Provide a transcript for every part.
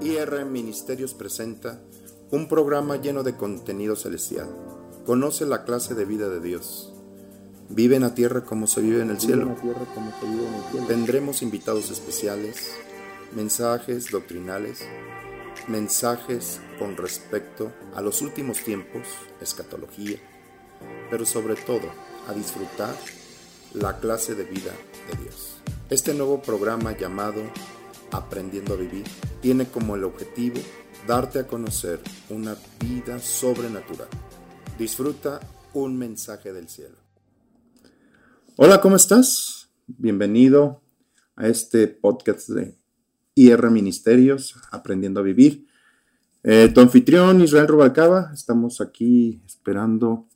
IR Ministerios presenta un programa lleno de contenido celestial. Conoce la clase de vida de Dios. Vive en la tierra como se vive en el cielo. Tendremos invitados especiales, mensajes doctrinales, mensajes con respecto a los últimos tiempos, escatología, pero sobre todo a disfrutar la clase de vida de Dios. Este nuevo programa llamado Aprendiendo a Vivir tiene como el objetivo darte a conocer una vida sobrenatural. Disfruta un mensaje del cielo. Hola, ¿cómo estás? Bienvenido a este podcast de IR Ministerios, Aprendiendo a Vivir. Eh, tu anfitrión Israel Rubalcaba, estamos aquí esperando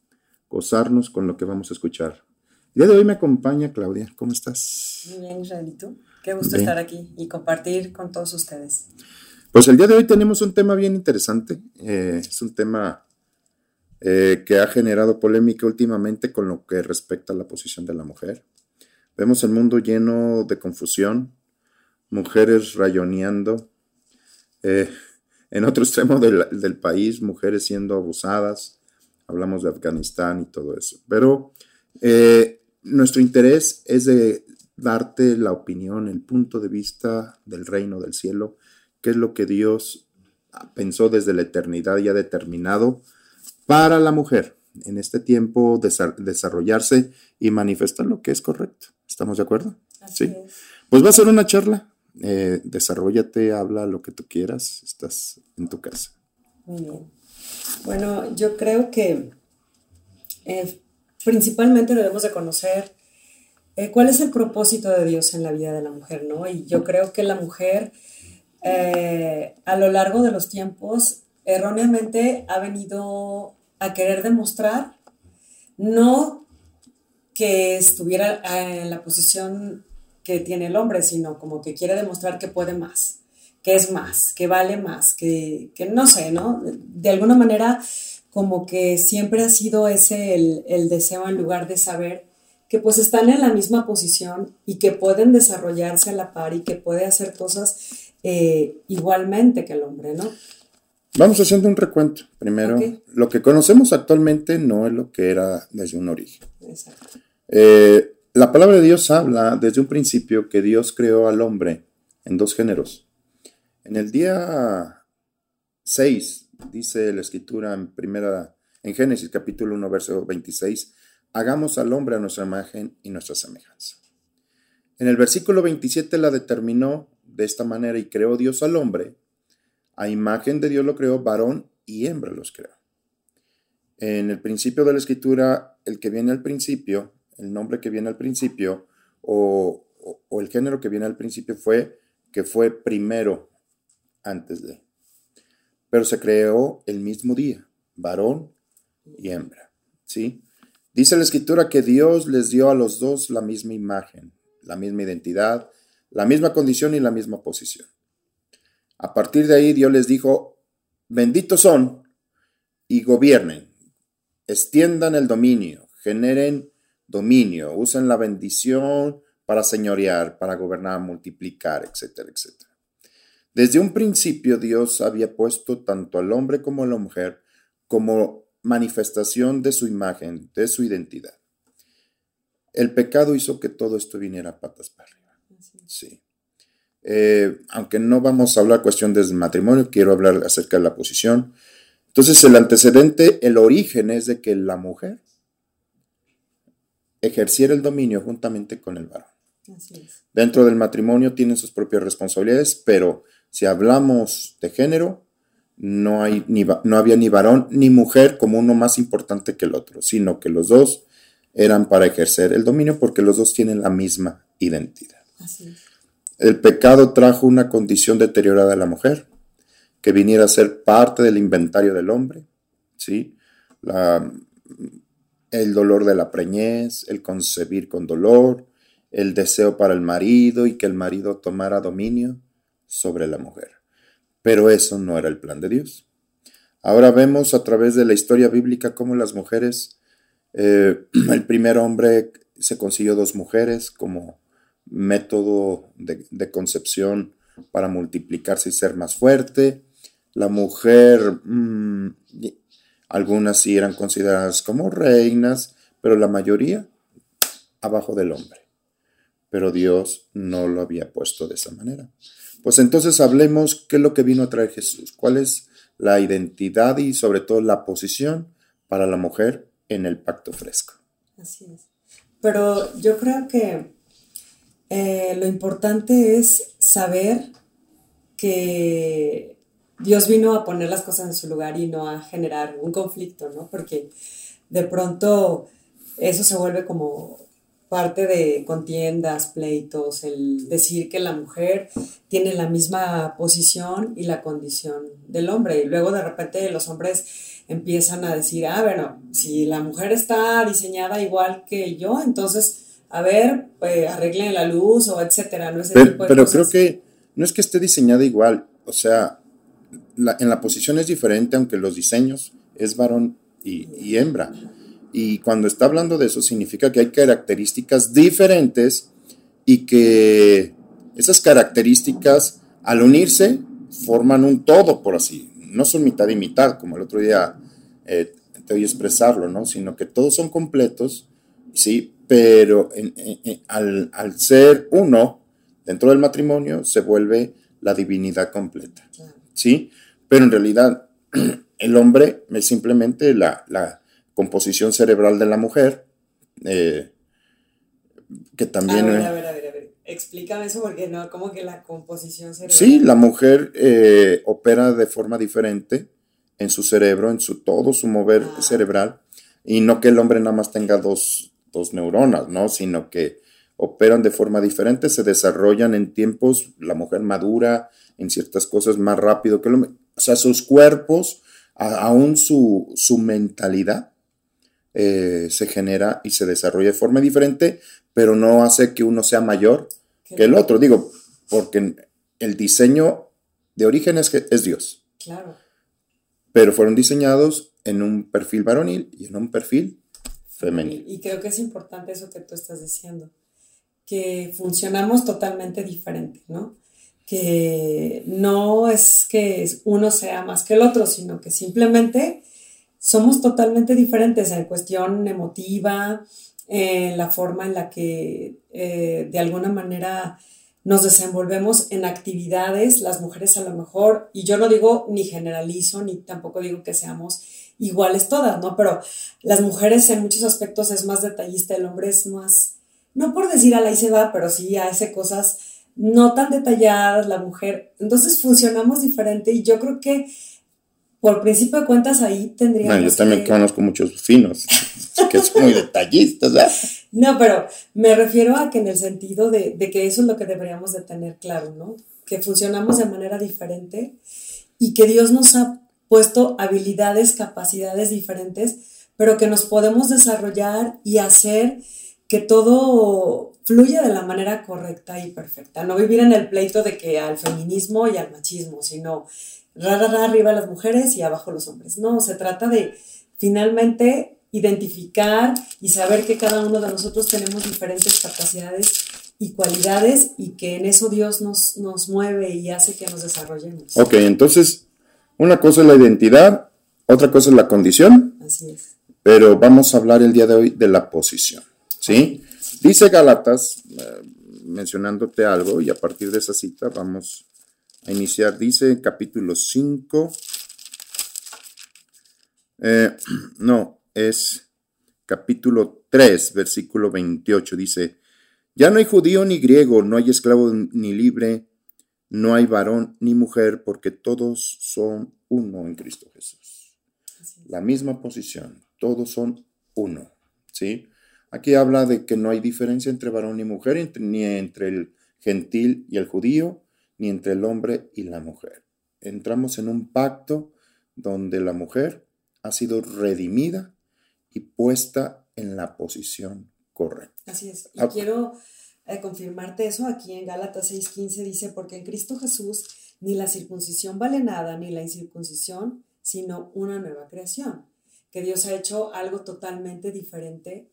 gozarnos con lo que vamos a escuchar. El día de hoy me acompaña Claudia, ¿cómo estás? Muy bien, Israel, ¿y tú? Qué gusto estar aquí y compartir con todos ustedes. Pues el día de hoy tenemos un tema bien interesante. Eh, es un tema eh, que ha generado polémica últimamente con lo que respecta a la posición de la mujer. Vemos el mundo lleno de confusión, mujeres rayoneando, eh, en otro extremo del, del, país, mujeres siendo abusadas, hablamos de Afganistán y todo eso. Pero nuestro interés es de darte la opinión, el punto de vista del reino del cielo, qué es lo que Dios pensó desde la eternidad y ha determinado para la mujer en este tiempo desarrollarse y manifestar lo que es correcto. ¿Estamos de acuerdo? sí. Pues va a ser una charla. Eh, desarrollate, habla lo que tú quieras. Estás en tu casa. Muy bien. Bueno, yo creo que eh, principalmente debemos de conocer eh, cuál es el propósito de Dios en la vida de la mujer, ¿no? Y yo creo que la mujer eh, a lo largo de los tiempos erróneamente ha venido a querer demostrar no que estuviera eh, en la posición que tiene el hombre, sino como que quiere demostrar que puede más, que es más, que vale más, que, que no sé, ¿no? De alguna manera como que siempre ha sido ese el, el deseo en lugar de saber que pues están en la misma posición y que pueden desarrollarse a la par y que puede hacer cosas eh, igualmente que el hombre, ¿no? Vamos haciendo un recuento. Primero, lo que conocemos actualmente no es lo que era desde un origen. Exacto. Eh, la palabra de Dios habla desde un principio que Dios creó al hombre en dos géneros. En el día 6, dice la escritura en primera, en Génesis capítulo 1, verso 26, hagamos al hombre a nuestra imagen y nuestra semejanza. En el versículo 27 la determinó de esta manera y creó Dios al hombre. A imagen de Dios lo creó, varón y hembra los creó. En el principio de la escritura, el que viene al principio, el nombre que viene al principio, o, el género que viene al principio fue que fue primero antes de. Pero se creó el mismo día, varón y hembra. ¿Sí? Dice la escritura que Dios les dio a los dos la misma imagen, la misma identidad, la misma condición y la misma posición. A partir de ahí Dios les dijo, benditos son y gobiernen, extiendan el dominio, generen dominio, usen la bendición para señorear, para gobernar, multiplicar, etcétera, etcétera. Desde un principio Dios había puesto tanto al hombre como a la mujer como manifestación de su imagen, de su identidad. El pecado hizo que todo esto viniera patas para arriba. Sí. Eh, aunque no vamos a hablar cuestión de matrimonio, quiero hablar acerca de la posición. Entonces, el antecedente, el origen es de que la mujer ejerciera el dominio juntamente con el varón. Dentro del matrimonio tienen sus propias responsabilidades, pero si hablamos de género, no, hay ni, no había ni varón ni mujer como uno más importante que el otro, sino que los dos eran para ejercer el dominio porque los dos tienen la misma identidad. El pecado trajo una condición deteriorada a la mujer, que viniera a ser parte del inventario del hombre, ¿sí? La, el dolor de la preñez, el concebir con dolor, el deseo para el marido y que el marido tomara dominio sobre la mujer. Pero eso no era el plan de Dios. Ahora vemos a través de la historia bíblica cómo las mujeres, eh, el primer hombre se consiguió dos mujeres como método de, concepción para multiplicarse y ser más fuerte. La mujer, mm, algunas sí eran consideradas como reinas, pero la mayoría abajo del hombre. Pero Dios no lo había puesto de esa manera. Pues entonces hablemos qué es lo que vino a traer Jesús, cuál es la identidad y sobre todo la posición para la mujer en el pacto fresco. Así es. Pero yo creo que eh, lo importante es saber que Dios vino a poner las cosas en su lugar y no a generar un conflicto, ¿no? Porque de pronto eso se vuelve como parte de contiendas, pleitos, el decir que la mujer tiene la misma posición y la condición del hombre. Y luego de repente los hombres empiezan a decir, ah, bueno, si la mujer está diseñada igual que yo, entonces, a ver, pues arreglen la luz o etcétera. ¿no? pero, creo que no es que esté diseñada igual, o sea, en la posición es diferente, aunque los diseños es varón y, y hembra. Y cuando está hablando de eso, significa que hay características diferentes y que esas características, al unirse, forman un todo, por así. No son mitad y mitad, como el otro día eh, te oí expresarlo, ¿no? Sino que todos son completos, sí, pero al, al, ser uno dentro del matrimonio se vuelve la divinidad completa, ¿sí? Pero en realidad el hombre es simplemente la, la composición cerebral de la mujer, eh, que también... A ver, a ver, a ver, a ver. Explícame eso porque no, como que la composición cerebral... Sí, la mujer eh, opera de forma diferente en su cerebro, en su todo su mover ah. cerebral, y no que el hombre nada más tenga dos, dos neuronas, ¿no? Sino que operan de forma diferente, se desarrollan en tiempos, la mujer madura en ciertas cosas más rápido que el hombre. O sea, sus cuerpos, aún su, su mentalidad, eh, se genera y se desarrolla de forma diferente, pero no hace que uno sea mayor que el otro. Digo, porque el diseño de origen es, es Dios. Claro. Pero fueron diseñados en un perfil varonil y en un perfil femenino. Y creo que es importante eso que tú estás diciendo, que funcionamos totalmente diferente, ¿no? Que no es que uno sea más que el otro, sino que simplemente somos totalmente diferentes en cuestión emotiva, en la forma en la que eh, de alguna manera nos desenvolvemos en actividades, las mujeres a lo mejor, y yo no digo ni generalizo, ni tampoco digo que seamos iguales todas, ¿no? Pero las mujeres en muchos aspectos es más detallista, el hombre es más, no por decir a la y se va, pero sí hace cosas no tan detalladas, la mujer. Entonces funcionamos diferente y yo creo que por principio de cuentas ahí tendríamos. No, yo también conozco muchos finos que son muy detallistas, ¿verdad? No, pero me refiero a que en el sentido de, de, que eso es lo que deberíamos de tener claro, ¿no? Que funcionamos de manera diferente y que Dios nos ha puesto habilidades, capacidades diferentes, pero que nos podemos desarrollar y hacer que todo fluya de la manera correcta y perfecta. No vivir en el pleito de que al feminismo y al machismo, sino ra, arriba las mujeres y abajo los hombres. No, se trata de finalmente identificar y saber que cada uno de nosotros tenemos diferentes capacidades y cualidades y que en eso Dios nos, nos mueve y hace que nos desarrollemos. Ok, entonces, una cosa es la identidad, otra cosa es la condición. Así es. Pero vamos a hablar el día de hoy de la posición. ¿Sí? Dice Galatas, eh, mencionándote algo, y a partir de esa cita vamos a iniciar. Dice capítulo 5. Eh, no, es capítulo 3, versículo 28. Dice, ya no hay judío ni griego, no hay esclavo ni libre, no hay varón ni mujer, porque todos son uno en Cristo Jesús. La misma posición, todos son uno. ¿sí? Aquí habla de que no hay diferencia entre varón y mujer, ni entre el gentil y el judío, ni entre el hombre y la mujer. Entramos en un pacto donde la mujer ha sido redimida y puesta en la posición correcta. Así es. Y ah. quiero eh, confirmarte eso aquí en Gálatas 6:15 dice, porque en Cristo Jesús ni la circuncisión vale nada, ni la incircuncisión, sino una nueva creación. Que Dios ha hecho algo totalmente diferente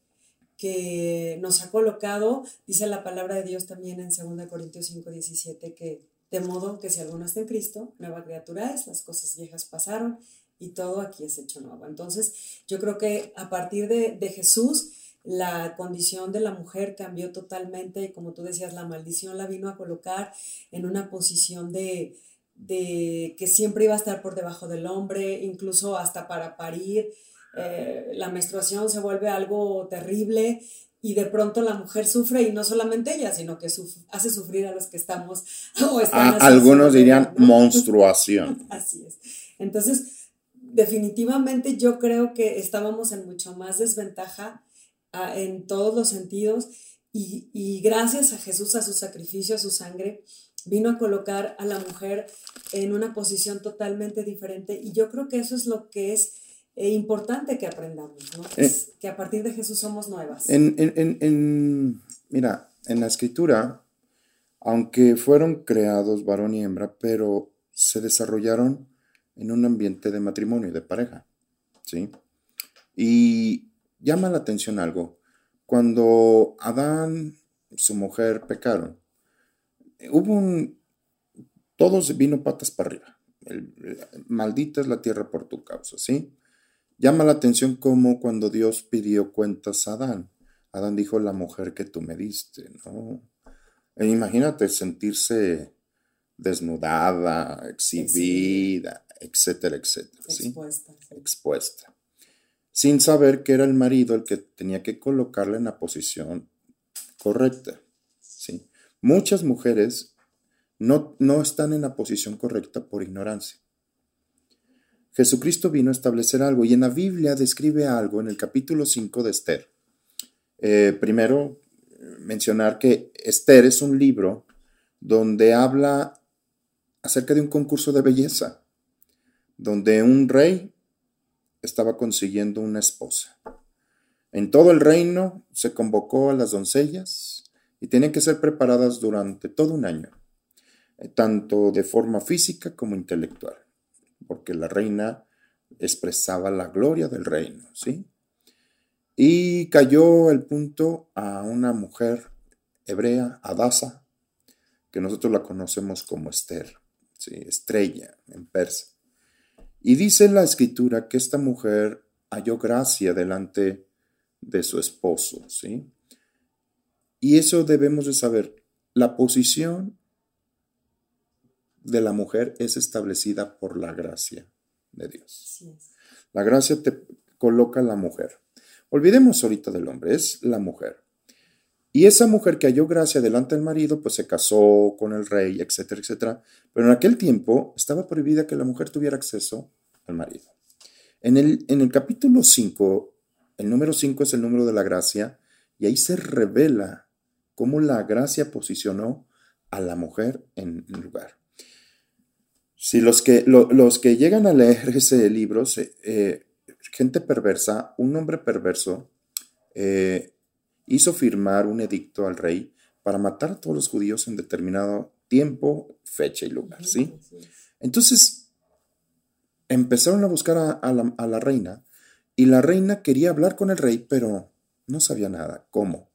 que nos ha colocado, dice la palabra de Dios también en 2 Corintios 5, 17, que De modo que si alguno está en Cristo, nueva criatura es, las cosas viejas pasaron y todo aquí es hecho nuevo. Entonces, yo creo que a partir de, de Jesús, la condición de la mujer cambió totalmente y como tú decías, la maldición la vino a colocar en una posición de, de que siempre iba a estar por debajo del hombre, incluso hasta para parir. Eh, la menstruación se vuelve algo terrible y de pronto la mujer sufre y no solamente ella, sino que hace sufrir a los que estamos o algunos dirían monstruación. Así es. Entonces, definitivamente yo creo que estábamos en mucho más desventaja ah, en todos los sentidos y, y gracias a Jesús, a su sacrificio, a su sangre, vino a colocar a la mujer en una posición totalmente diferente y yo creo que eso es lo que es eh, importante que aprendamos, ¿no? Eh. que a partir de Jesús somos nuevas. En, en, en, mira, en la escritura, aunque fueron creados varón y hembra, pero se desarrollaron en un ambiente de matrimonio y de pareja, ¿sí? Y llama la atención algo. Cuando Adán y su mujer pecaron, hubo un... Todos vino patas para arriba. maldita es la tierra por tu causa, ¿sí? Llama la atención como cuando Dios pidió cuentas a Adán. Adán dijo, la mujer que tú me diste, ¿no? E imagínate sentirse desnudada, exhibida, etcétera, etcétera. ¿sí? Expuesta. Expuesta. Sin saber que era el marido el que tenía que colocarla en la posición correcta. ¿sí? Muchas mujeres no, no están en la posición correcta por ignorancia. Jesucristo vino a establecer algo y en la Biblia describe algo en el capítulo 5 de Esther. Eh, primero, mencionar que Esther es un libro donde habla acerca de un concurso de belleza, donde un rey estaba consiguiendo una esposa. En todo el reino se convocó a las doncellas y tienen que ser preparadas durante todo un año, eh, tanto de forma física como intelectual, porque la reina expresaba la gloria del reino, ¿sí? Y cayó el punto a una mujer hebrea, Adasa, que nosotros la conocemos como Esther, ¿sí? estrella en persa. Y dice la escritura que esta mujer halló gracia delante de su esposo, ¿sí? Y eso debemos de saber. La posición de la mujer es establecida por la gracia de Dios. La gracia te coloca a la mujer. Olvidemos ahorita del hombre, es la mujer. Y esa mujer que halló gracia delante del marido, pues se casó con el rey, etcétera, etcétera. Pero en aquel tiempo estaba prohibida que la mujer tuviera acceso al marido. En el, en el capítulo 5, el número 5 es el número de la gracia, y ahí se revela cómo la gracia posicionó a la mujer en el lugar. Si los que, los que llegan a leer ese libro, eh, gente perversa, un hombre perverso, eh, hizo firmar un edicto al rey para matar a todos los judíos en determinado tiempo, fecha y lugar, ¿sí? Entonces, empezaron a buscar a, la, a la reina y la reina quería hablar con el rey, pero no sabía nada. ¿Cómo?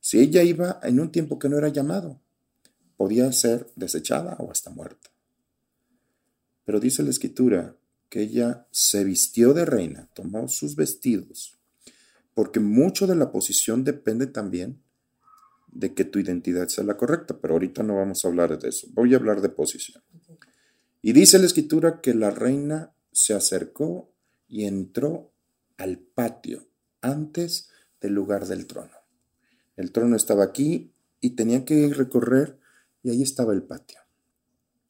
Si ella iba en un tiempo que no era llamado, podía ser desechada o hasta muerta. Pero dice la escritura que ella se vistió de reina, tomó sus vestidos, porque mucho de la posición depende también de que tu identidad sea la correcta, pero ahorita no vamos a hablar de eso, voy a hablar de posición. Y dice la escritura que la reina se acercó y entró al patio antes del lugar del trono. El trono estaba aquí y tenía que recorrer y ahí estaba el patio.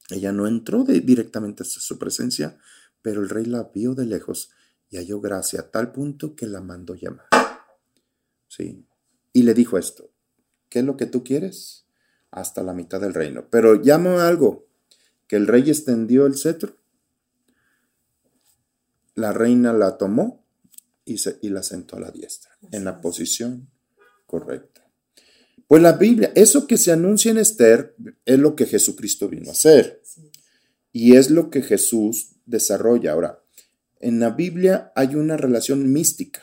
Ella no entró directamente hasta su presencia, pero el rey la vio de lejos y halló gracia a tal punto que la mandó llamar. Sí. Y le dijo esto, ¿qué es lo que tú quieres? Hasta la mitad del reino. Pero llamo algo, que el rey extendió el cetro, la reina la tomó y, se, y la sentó a la diestra, en la posición correcta. Pues la Biblia, eso que se anuncia en Esther es lo que Jesucristo vino a hacer. Y es lo que Jesús desarrolla. Ahora, en la Biblia hay una relación mística,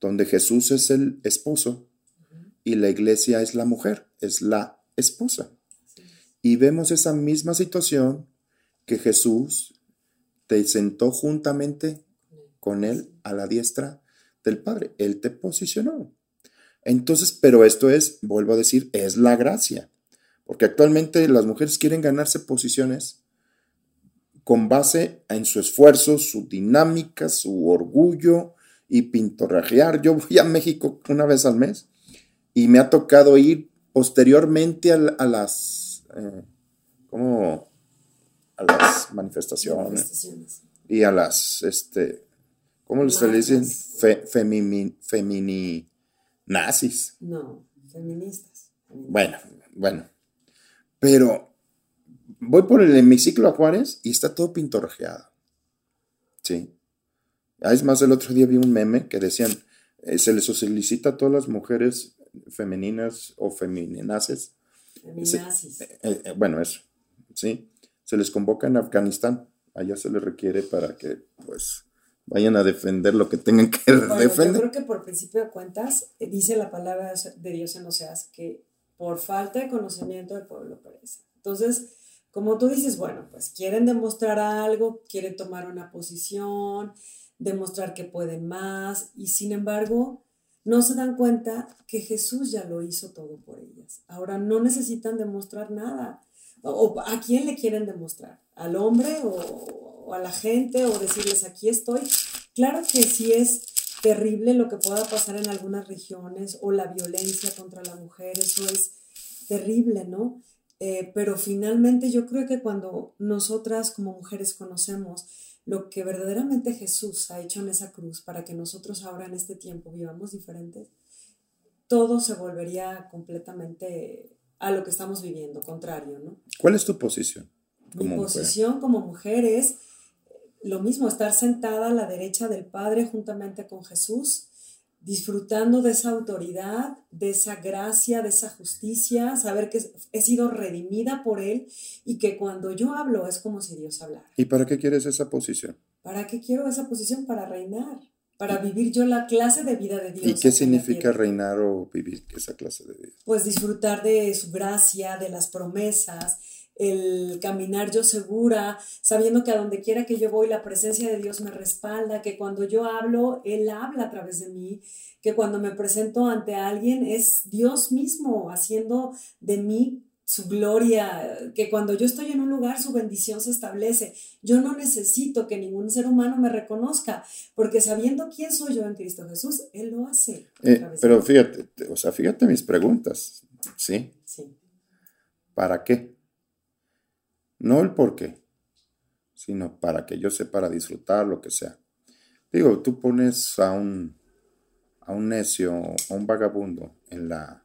donde Jesús es el esposo y la iglesia es la mujer, es la esposa. Y vemos esa misma situación que Jesús te sentó juntamente con él a la diestra del Padre. Él te posicionó. Entonces, pero esto es, vuelvo a decir, es la gracia. Porque actualmente las mujeres quieren ganarse posiciones con base en su esfuerzo, su dinámica, su orgullo y pintorrajear. Yo voy a México una vez al mes y me ha tocado ir posteriormente a, las, eh, como a las manifestaciones, y a las, este, ¿cómo se le dicen? femini, nazis. No, feministas. Bueno, bueno. Pero voy por el hemiciclo a Juárez y está todo pintorrejeado. Sí. Ah, es más, el otro día vi un meme que decían, eh, se les solicita a todas las mujeres femeninas o feminaces. Feminazis. Eh, eh, bueno, eso, ¿sí? Se les convoca en Afganistán. Allá se les requiere para que, pues, vayan a defender lo que tengan que defender. Yo creo que por principio de cuentas, dice la palabra de Dios en Oseas que por falta de conocimiento del pueblo perece. Entonces, como tú dices, bueno, pues quieren demostrar algo, quieren tomar una posición, demostrar que pueden más y sin embargo no se dan cuenta que Jesús ya lo hizo todo por ellas. Ahora no necesitan demostrar nada. ¿O a quién le quieren demostrar? ¿Al hombre o, a la gente o decirles aquí estoy? Claro que sí es terrible lo que pueda pasar en algunas regiones o la violencia contra la mujer, eso es terrible, ¿no? Eh, pero finalmente yo creo que cuando nosotras como mujeres conocemos lo que verdaderamente Jesús ha hecho en esa cruz para que nosotros ahora en este tiempo vivamos diferentes, todo se volvería completamente a lo que estamos viviendo, contrario, ¿no? ¿Cuál es tu posición? Mi posición como mujer es lo mismo, estar sentada a la derecha del Padre juntamente con Jesús, disfrutando de esa autoridad, de esa gracia, de esa justicia, saber que he sido redimida por Él y que cuando yo hablo es como si Dios hablara. ¿Y para qué quieres esa posición? ¿Para qué quiero esa posición? Para reinar, para vivir yo la clase de vida de Dios. ¿Y qué significa reinar o vivir esa clase de vida? Pues disfrutar de su gracia, de las promesas, el caminar yo segura, sabiendo que a donde quiera que yo voy, la presencia de Dios me respalda, que cuando yo hablo, Él habla a través de mí, que cuando me presento ante alguien es Dios mismo haciendo de mí su gloria, que cuando yo estoy en un lugar su bendición se establece. Yo no necesito que ningún ser humano me reconozca, porque sabiendo quién soy yo en Cristo Jesús, Él lo hace. Eh, pero fíjate, o sea, fíjate mis preguntas, ¿sí? Sí. ¿Para qué? No el por qué, sino para que yo sepa para disfrutar lo que sea. Digo, tú pones a un, a un necio, a un vagabundo en la,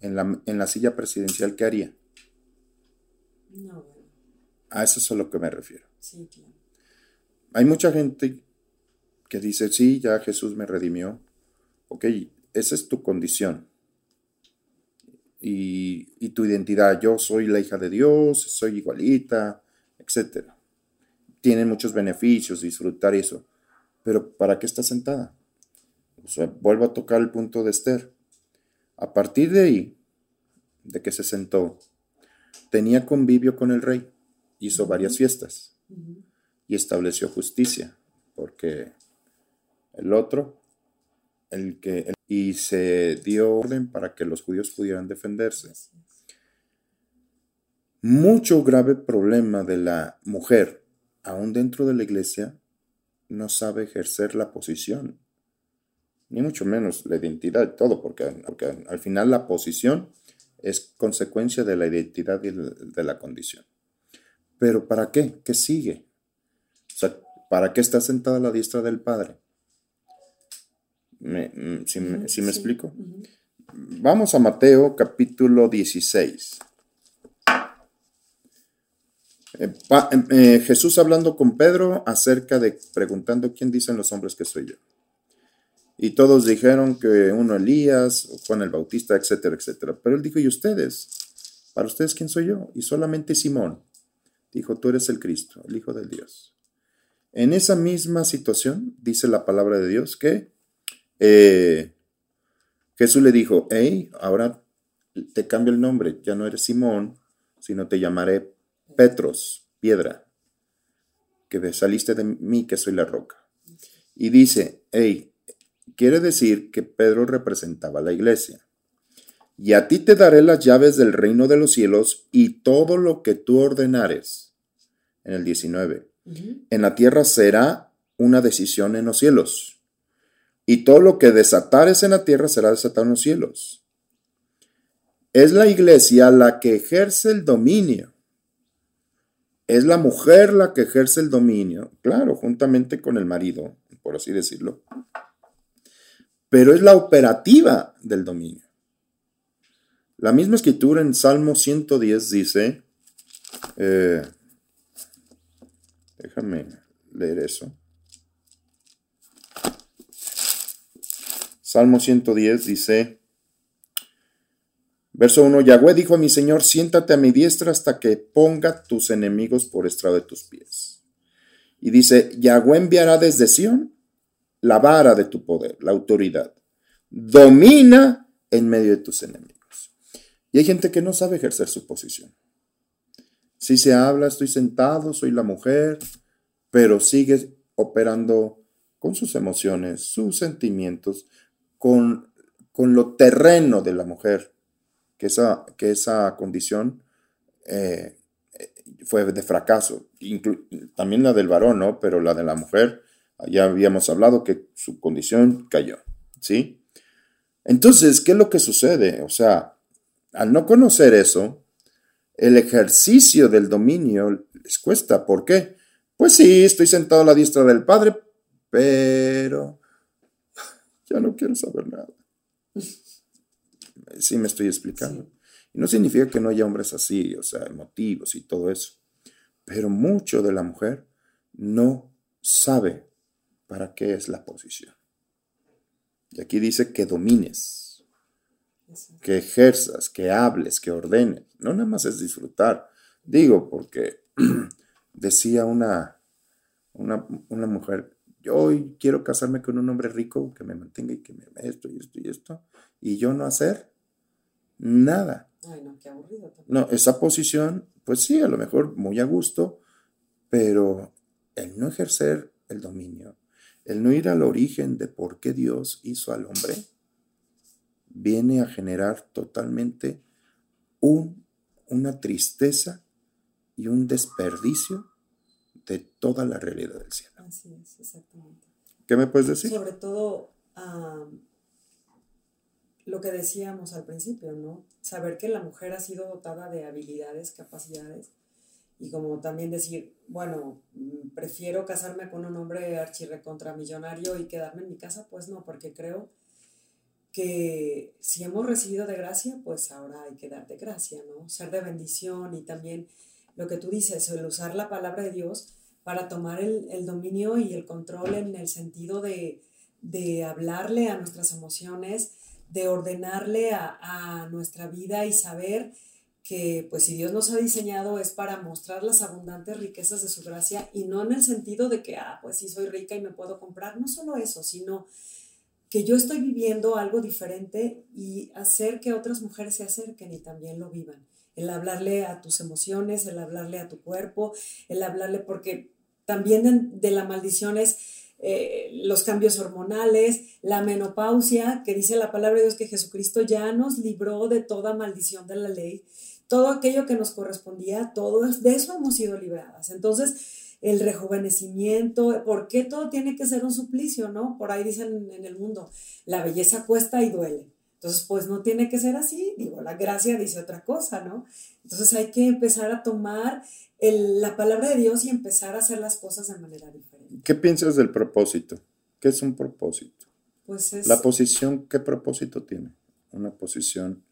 en la, en la silla presidencial, ¿qué haría? No, bueno. A eso es a lo que me refiero. Sí, claro. Hay mucha gente que dice, sí, ya Jesús me redimió. Ok, esa es tu condición y, tu identidad. Yo soy la hija de Dios, soy igualita, etc. Tiene muchos beneficios disfrutar eso. Pero ¿para qué está sentada? O sea, vuelvo a tocar el punto de Esther. A partir de ahí, de que se sentó, tenía convivio con el rey, hizo varias fiestas y estableció justicia, porque el otro, el que y se dio orden para que los judíos pudieran defenderse. Mucho grave problema de la mujer, aún dentro de la iglesia, no sabe ejercer la posición, ni mucho menos la identidad, todo, porque, al final la posición es consecuencia de la identidad y de la condición. Pero ¿para qué? ¿Qué sigue? O sea, ¿para qué está sentada a la diestra del Padre? Me, mm, si, me, explico? Vamos a Mateo capítulo 16. Eh, em, eh, Jesús hablando con Pedro acerca de preguntando quién dicen los hombres que soy yo. Y todos dijeron que uno Elías, Juan el Bautista, etcétera, etcétera. Pero él dijo, ¿y ustedes? ¿Para ustedes quién soy yo? Y solamente Simón dijo, tú eres el Cristo, el Hijo del Dios. En esa misma situación dice la palabra de Dios que eh, Jesús le dijo, hey, ahora te cambio el nombre, ya no eres Simón, sino te llamaré Petros, piedra, que saliste de mí, que soy la roca. Y dice, hey, quiere decir que Pedro representaba la iglesia. Y a ti te daré las llaves del reino de los cielos y todo lo que tú ordenares. En el 19. En la tierra será una decisión en los cielos. Y todo lo que desatares en la tierra será desatado en los cielos. Es la iglesia la que ejerce el dominio. Es la mujer la que ejerce el dominio, claro, juntamente con el marido, por así decirlo. Pero es la operativa del dominio. La misma escritura en Salmo 110 dice, eh, déjame leer eso. Salmo 110 dice, verso 1, Yahweh dijo a mi Señor, siéntate a mi diestra hasta que ponga tus enemigos por estrado de tus pies. Y dice, Yahweh enviará desde Sión la vara de tu poder, la autoridad. Domina en medio de tus enemigos. Y hay gente que no sabe ejercer su posición. Si se habla, estoy sentado, soy la mujer, pero sigue operando con sus emociones, sus sentimientos, con, con lo terreno de la mujer, que esa, que esa condición eh, fue de fracaso. también la del varón, ¿no? Pero la de la mujer, ya habíamos hablado que su condición cayó, ¿sí? Entonces, ¿qué es lo que sucede? O sea, al no conocer eso, el ejercicio del dominio les cuesta. ¿Por qué? Pues sí, estoy sentado a la diestra del Padre, pero ya no quiero saber nada. Sí me estoy explicando. Y no significa que no haya hombres así, o sea, emotivos y todo eso. Pero mucho de la mujer no sabe para qué es la posición. Y aquí dice que domines que ejerzas, que hables, que ordenes. No nada más es disfrutar. Digo, porque decía una, una, mujer, yo hoy quiero casarme con un hombre rico que me mantenga y que me esto y esto y esto, y yo no hacer nada. Ay, no, qué aburrido. No, esa posición, pues sí, a lo mejor muy a gusto, pero el no ejercer el dominio, el no ir al origen de por qué Dios hizo al hombre, viene a generar totalmente un, una tristeza y un desperdicio de toda la realidad del cielo. Así es, exactamente. ¿Qué me puedes decir? Sobre todo lo que decíamos al principio, ¿no? Saber que la mujer ha sido dotada de habilidades, capacidades, y como también decir, bueno, mm, prefiero casarme con un hombre archirrecontramillonario y quedarme en mi casa, pues no, porque creo que si hemos recibido de gracia, pues ahora hay que dar de gracia, ¿no? Ser de bendición y también lo que tú dices, el usar la palabra de Dios para tomar el, dominio y el control en el sentido de, hablarle a nuestras emociones, de ordenarle a, nuestra vida y saber que pues si Dios nos ha diseñado es para mostrar las abundantes riquezas de su gracia y no en el sentido de que, ah, pues sí soy rica y me puedo comprar, no solo eso, sino que yo estoy viviendo algo diferente y hacer que otras mujeres se acerquen y también lo vivan. El hablarle a tus emociones, el hablarle a tu cuerpo, el hablarle porque también de, la maldición es eh, los cambios hormonales, la menopausia, que dice la palabra de Dios que Jesucristo ya nos libró de toda maldición de la ley, todo aquello que nos correspondía, todo de eso hemos sido libradas. Entonces, el rejuvenecimiento, ¿por qué todo tiene que ser un suplicio, no? Por ahí dicen en el mundo, la belleza cuesta y duele. Entonces, pues no tiene que ser así, digo, la gracia dice otra cosa, ¿no? Entonces hay que empezar a tomar la palabra de Dios y empezar a hacer las cosas de manera diferente. ¿Qué piensas del propósito? ¿Qué es un propósito? Pues es... La posición, ¿qué propósito tiene? Una posición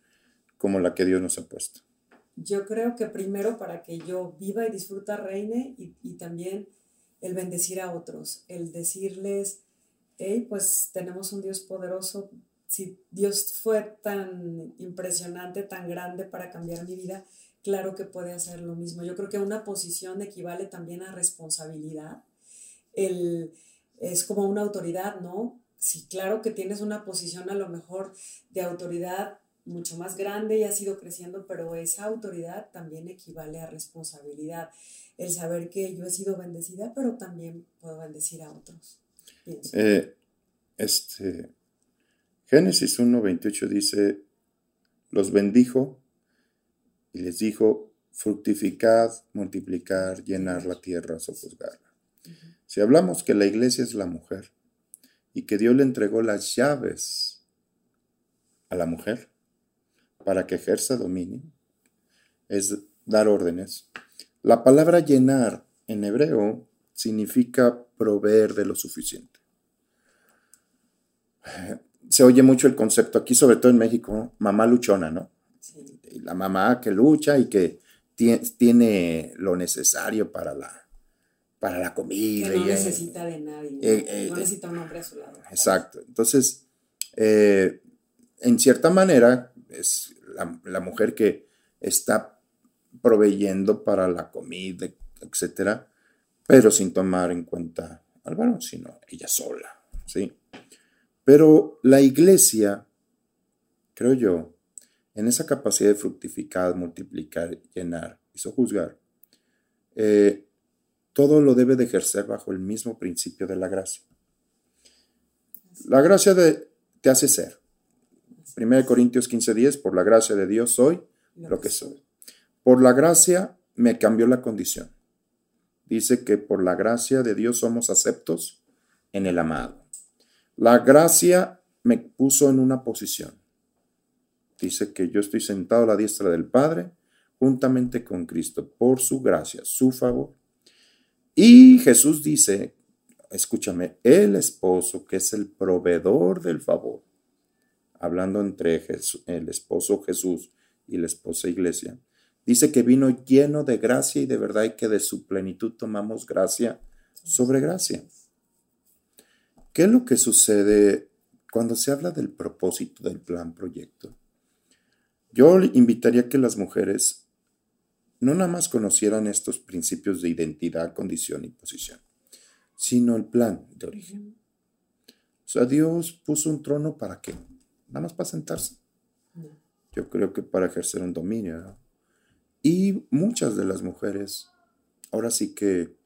como la que Dios nos ha puesto yo creo que primero para que yo viva y disfruta reine y, también el bendecir a otros, el decirles, hey, pues tenemos un Dios poderoso, si Dios fue tan impresionante, tan grande para cambiar mi vida, claro que puede hacer lo mismo. Yo creo que una posición equivale también a responsabilidad. El, es como una autoridad, ¿no? Sí, claro que tienes una posición a lo mejor de autoridad mucho más grande y ha sido creciendo, pero esa autoridad también equivale a responsabilidad. El saber que yo he sido bendecida, pero también puedo bendecir a otros. Eh, este, Génesis 1.28 dice, los bendijo y les dijo, fructificad, multiplicar, llenar la tierra, sojuzgarla. Si hablamos que la iglesia es la mujer y que Dios le entregó las llaves a la mujer para que ejerza dominio, es dar órdenes. La palabra llenar en hebreo significa proveer de lo suficiente. Se oye mucho el concepto aquí, sobre todo en México, mamá luchona, ¿no? La mamá que lucha y que tiene lo necesario para la, para la comida. Que no necesita de nadie. Eh, eh, no necesita un hombre a su lado. Exacto. Entonces, eh, en cierta manera, es la, mujer que está proveyendo para la comida, etcétera, pero sin tomar en cuenta al varón, sino ella sola, ¿sí? Pero la iglesia, creo yo, en esa capacidad de fructificar, multiplicar, llenar y sojuzgar, eh, todo lo debe de ejercer bajo el mismo principio de la gracia. La gracia de, te hace ser. 1 Corintios 15:10, por la gracia de Dios soy lo que soy. Por la gracia me cambió la condición. Dice que por la gracia de Dios somos aceptos en el amado. La gracia me puso en una posición. Dice que yo estoy sentado a la diestra del Padre juntamente con Cristo por su gracia, su favor y Jesús dice, escúchame, el esposo que es el proveedor del favor, hablando entre el esposo Jesús y la esposa iglesia, dice que vino lleno de gracia y de verdad y que de su plenitud tomamos gracia sobre gracia. ¿Qué es lo que sucede cuando se habla del propósito del plan proyecto? Yo invitaría que las mujeres no nada más conocieran estos principios de identidad, condición y posición, sino el plan de origen. O sea, Dios puso un trono para qué? Nada más para sentarse. Yo creo que para ejercer un dominio. Y muchas de las mujeres, ahora sí que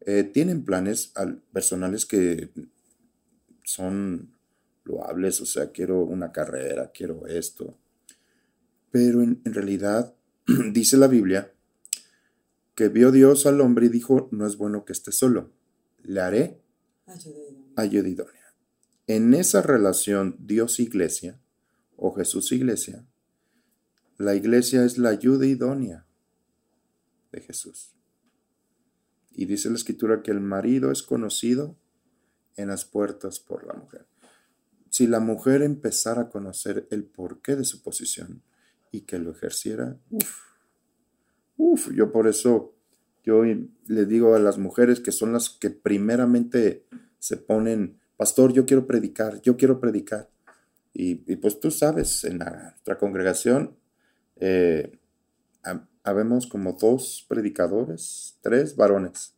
eh, tienen planes personales que son loables, o sea, quiero una carrera, quiero esto. Pero en realidad, dice la Biblia, que vio Dios al hombre y dijo, no es bueno que esté solo, le haré ayuda idónea. En esa relación Dios-iglesia o Jesús-iglesia, la iglesia es la ayuda idónea de Jesús. Y dice la escritura que el marido es conocido en las puertas por la mujer. Si la mujer empezara a conocer el porqué de su posición y que lo ejerciera, uff, Uf, yo por eso, yo le digo a las mujeres que son las que primeramente se ponen, pastor, yo quiero predicar, yo quiero predicar. Y, pues tú sabes, en nuestra congregación eh, habemos como dos predicadores, tres varones.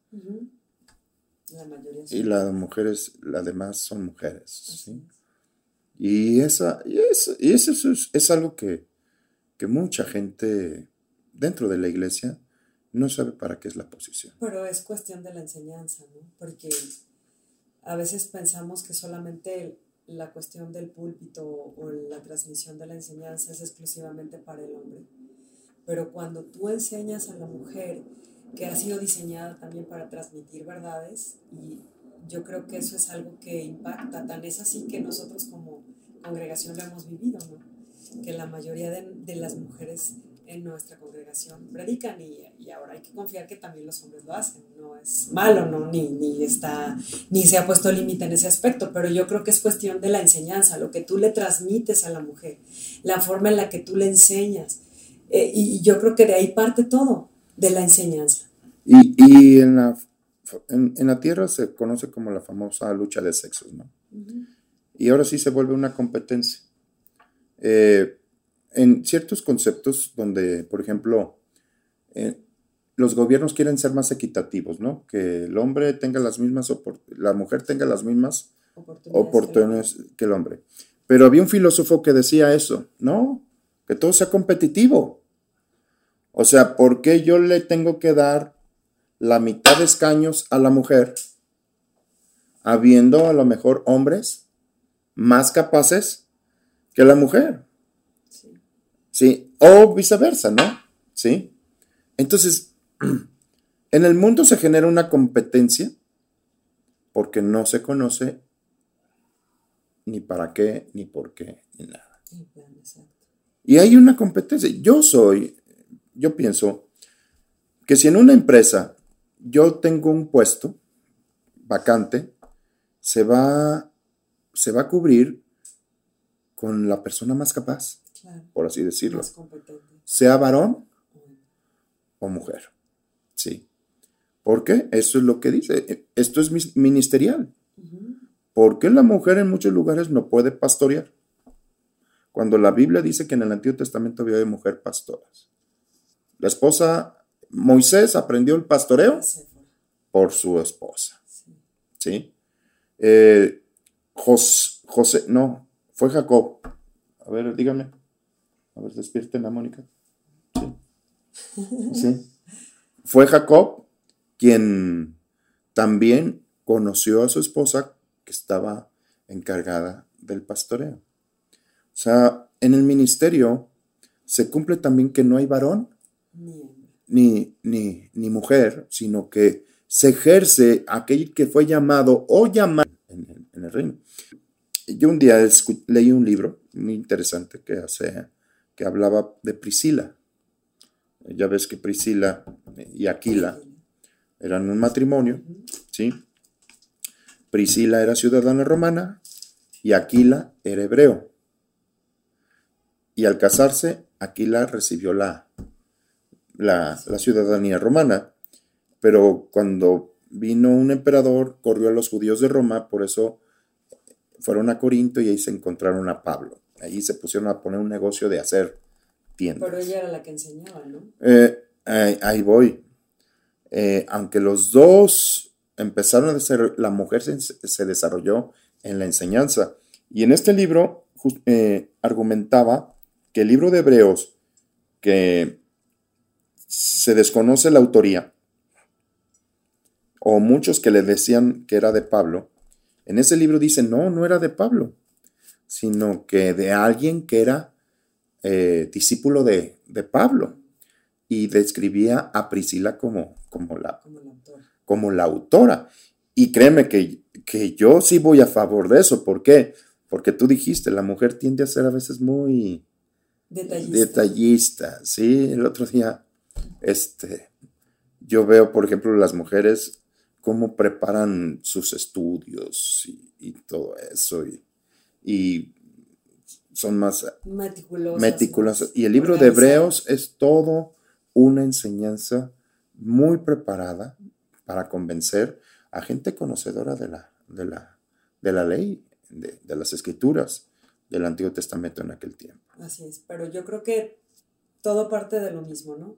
Y las mujeres, las demás son mujeres. Y, esa, y, eso, y eso es, es algo que, que mucha gente dentro de la iglesia no sabe para qué es la posición. Pero es cuestión de la enseñanza, ¿no? Porque a veces pensamos que solamente la cuestión del púlpito o la transmisión de la enseñanza es exclusivamente para el hombre. Pero cuando tú enseñas a la mujer que ha sido diseñada también para transmitir verdades, y yo creo que eso es algo que impacta, tan es así que nosotros como congregación lo hemos vivido. Que la mayoría de, de las mujeres en nuestra congregación predican y, y, ahora hay que confiar que también los hombres lo hacen. No es malo, ¿no? Ni, ni, está, ni se ha puesto límite en ese aspecto, pero yo creo que es cuestión de la enseñanza, lo que tú le transmites a la mujer, la forma en la que tú le enseñas. Eh, y yo creo que de ahí parte todo, de la enseñanza. Y, y en, la, en, en, la tierra se conoce como la famosa lucha de sexos, ¿no? Y ahora sí se vuelve una competencia. Eh, en ciertos conceptos donde, por ejemplo, eh, los gobiernos quieren ser más equitativos, ¿no? Que el hombre tenga las mismas, la mujer tenga las mismas oportunidades, que, el hombre. Pero había un filósofo que decía eso, ¿no? que todo sea competitivo. O sea, ¿por qué yo le tengo que dar la mitad de escaños a la mujer, habiendo a lo mejor hombres más capaces que la mujer? Sí. ¿Sí? O viceversa, ¿no? ¿Sí? Entonces, en el mundo se genera una competencia porque no se conoce ni para qué, ni por qué, ni nada. Y hay una competencia. Yo soy, yo pienso que si en una empresa yo tengo un puesto vacante, se va, se va a cubrir con la persona más capaz, por así decirlo. Sea varón o mujer. Sí. ¿Por qué? Eso es lo que dice. Esto es ministerial. ¿Por qué la mujer en muchos lugares no puede pastorear? Cuando la Biblia dice que en el Antiguo Testamento había de mujer pastoras. La esposa, Moisés aprendió el pastoreo por su esposa. ¿Sí? Eh, José, no, fue Jacob. A ver, dígame. A ver, despierten a Mónica. Sí. sí. Fue Jacob quien también conoció a su esposa que estaba encargada del pastoreo. O sea, en el ministerio se cumple también que no hay varón ni, ni, ni mujer, sino que se ejerce aquel que fue llamado o llamado en el, reino. Yo un día leí un libro muy interesante que, hace, que hablaba de Priscila. Ya ves que Priscila y Aquila eran un matrimonio, ¿sí? Priscila era ciudadana romana y Aquila era hebreo. Y al casarse, Aquila recibió la, la, ciudadanía romana, pero cuando vino un emperador, corrió a los judíos de Roma, por eso fueron a Corinto y ahí se encontraron a Pablo. Ahí se pusieron a poner un negocio de hacer tiendas. Pero ella era la que enseñaba, ¿no? Eh, ahí, voy. Eh, aunque los dos empezaron a ser, la mujer se, desarrolló en la enseñanza. Y en este libro eh, argumentaba que el libro de Hebreos, que se desconoce la autoría, o muchos que le decían que era de Pablo, en ese libro dice, no, no era de Pablo, sino que de alguien que era eh, discípulo de, de Pablo y describía a Priscila como, como, la, como, la, autora. Y créeme que, que, yo sí voy a favor de eso. ¿Por qué? Porque tú dijiste, la mujer tiende a ser a veces muy detallista. Sí, el otro día, este, yo veo, por ejemplo, las mujeres cómo preparan sus estudios y, todo eso. Y, y, son más meticulosas. Y el libro de Hebreos es todo una enseñanza muy preparada para convencer a gente conocedora de la, de la, de la ley, de, las escrituras del Antiguo Testamento en aquel tiempo. Así es, pero yo creo que todo parte de lo mismo, ¿no?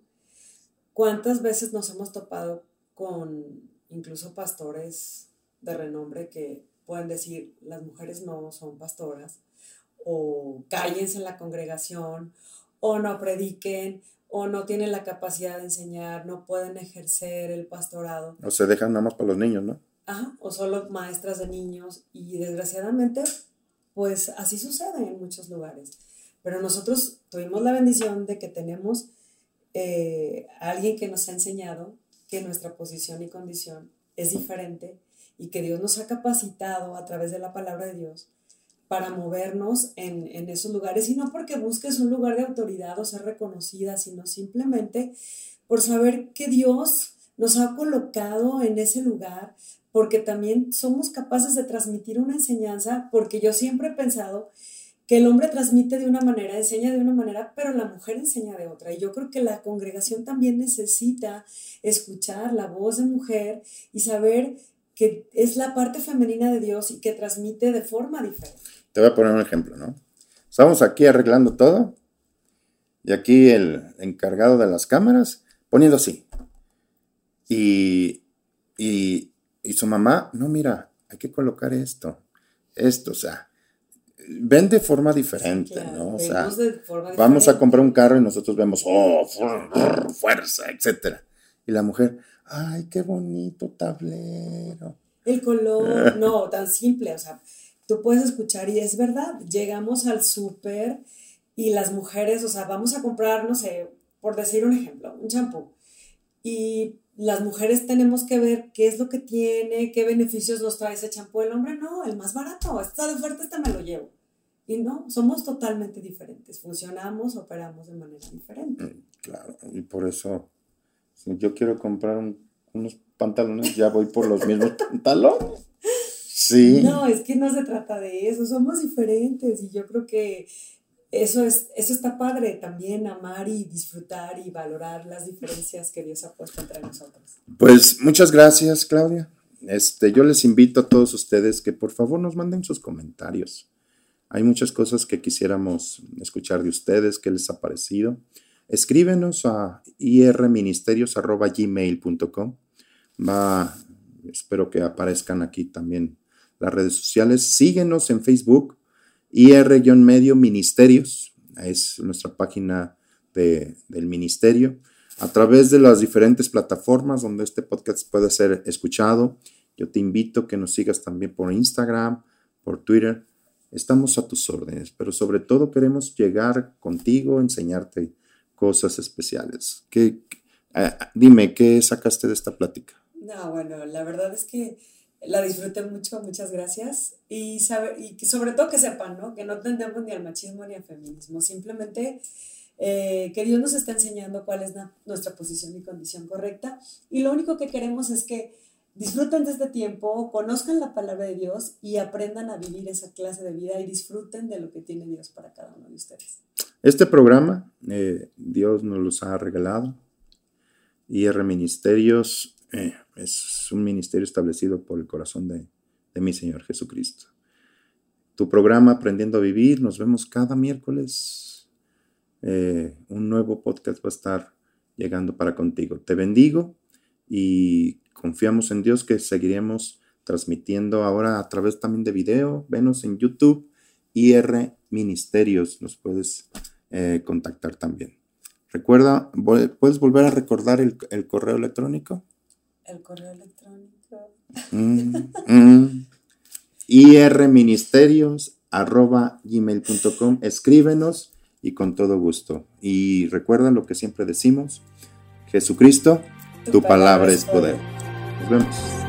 ¿Cuántas veces nos hemos topado con incluso pastores de renombre que pueden decir, las mujeres no son pastoras, o cállense en la congregación, o no prediquen, o no tienen la capacidad de enseñar, no pueden ejercer el pastorado. O se dejan nada más para los niños, ¿no? Ajá, o solo maestras de niños y desgraciadamente, pues así sucede en muchos lugares. Pero nosotros tuvimos la bendición de que tenemos eh, alguien que nos ha enseñado que nuestra posición y condición es diferente y que Dios nos ha capacitado a través de la palabra de Dios para movernos en, esos lugares y no porque busques un lugar de autoridad o ser reconocida, sino simplemente por saber que Dios nos ha colocado en ese lugar, porque también somos capaces de transmitir una enseñanza, porque yo siempre he pensado que el hombre transmite de una manera, enseña de una manera, pero la mujer enseña de otra. Y yo creo que la congregación también necesita escuchar la voz de mujer y saber que es la parte femenina de Dios y que transmite de forma diferente. Te voy a poner un ejemplo, ¿no? Estamos aquí arreglando todo y aquí el encargado de las cámaras poniendo así. Y, y, y su mamá, no, mira, hay que colocar esto, esto, o sea, ven de forma diferente, ¿no? O sea, vamos a comprar un carro y nosotros vemos, oh, fuerza, etcétera. Y la mujer, ay, qué bonito tablero. El color, no, tan simple, o sea, tú puedes escuchar y es verdad, llegamos al súper y las mujeres, o sea, vamos a comprar, no sé, por decir un ejemplo, un champú. Y las mujeres tenemos que ver qué es lo que tiene, qué beneficios nos trae ese champú. El hombre no, el más barato, está de oferta, este me lo llevo. Y no, somos totalmente diferentes, funcionamos, operamos de manera diferente. Mm, claro, y por eso, si yo quiero comprar unos pantalones, ya voy por los mismos pantalones. Sí. No, es que no se trata de eso, somos diferentes y yo creo que eso, es, eso está padre también, amar y disfrutar y valorar las diferencias que Dios ha puesto entre nosotros. Pues muchas gracias, Claudia. Este, yo les invito a todos ustedes que por favor nos manden sus comentarios. Hay muchas cosas que quisiéramos escuchar de ustedes, qué les ha parecido. Escríbenos a irministerios.gmail.com. Va, espero que aparezcan aquí también las redes sociales. Síguenos en Facebook, IR-medio ministerios, es nuestra página del ministerio, a través de las diferentes plataformas donde este podcast puede ser escuchado. Yo te invito a que nos sigas también por Instagram, por Twitter. Estamos a tus órdenes, pero sobre todo queremos llegar contigo, enseñarte cosas especiales. ¿Qué, eh, dime, ¿qué sacaste de esta plática? No, bueno, la verdad es que la disfruté mucho, muchas gracias. Y, saber, y que sobre todo que sepan, ¿no? Que no tendemos ni al machismo ni al feminismo, simplemente eh, que Dios nos está enseñando cuál es nuestra posición y condición correcta. Y lo único que queremos es que disfruten de este tiempo, conozcan la palabra de Dios y aprendan a vivir esa clase de vida y disfruten de lo que tiene Dios para cada uno de ustedes. Este programa, eh, Dios nos los ha regalado. IR Ministerios eh, es un ministerio establecido por el corazón de, mi Señor Jesucristo. Tu programa Aprendiendo a Vivir, nos vemos cada miércoles. Eh, un nuevo podcast va a estar llegando para contigo. Te bendigo y confiamos en Dios que seguiremos transmitiendo ahora a través también de video. Venos en YouTube, IR Ministerios, nos puedes eh, contactar también. Recuerda, ¿puedes volver a recordar el correo electrónico? El correo electrónico. Mm, mm. irministerios arroba gmail.com. Escríbenos y con todo gusto. Y recuerda lo que siempre decimos: Jesucristo, tu, palabra, es poder. Nos vemos.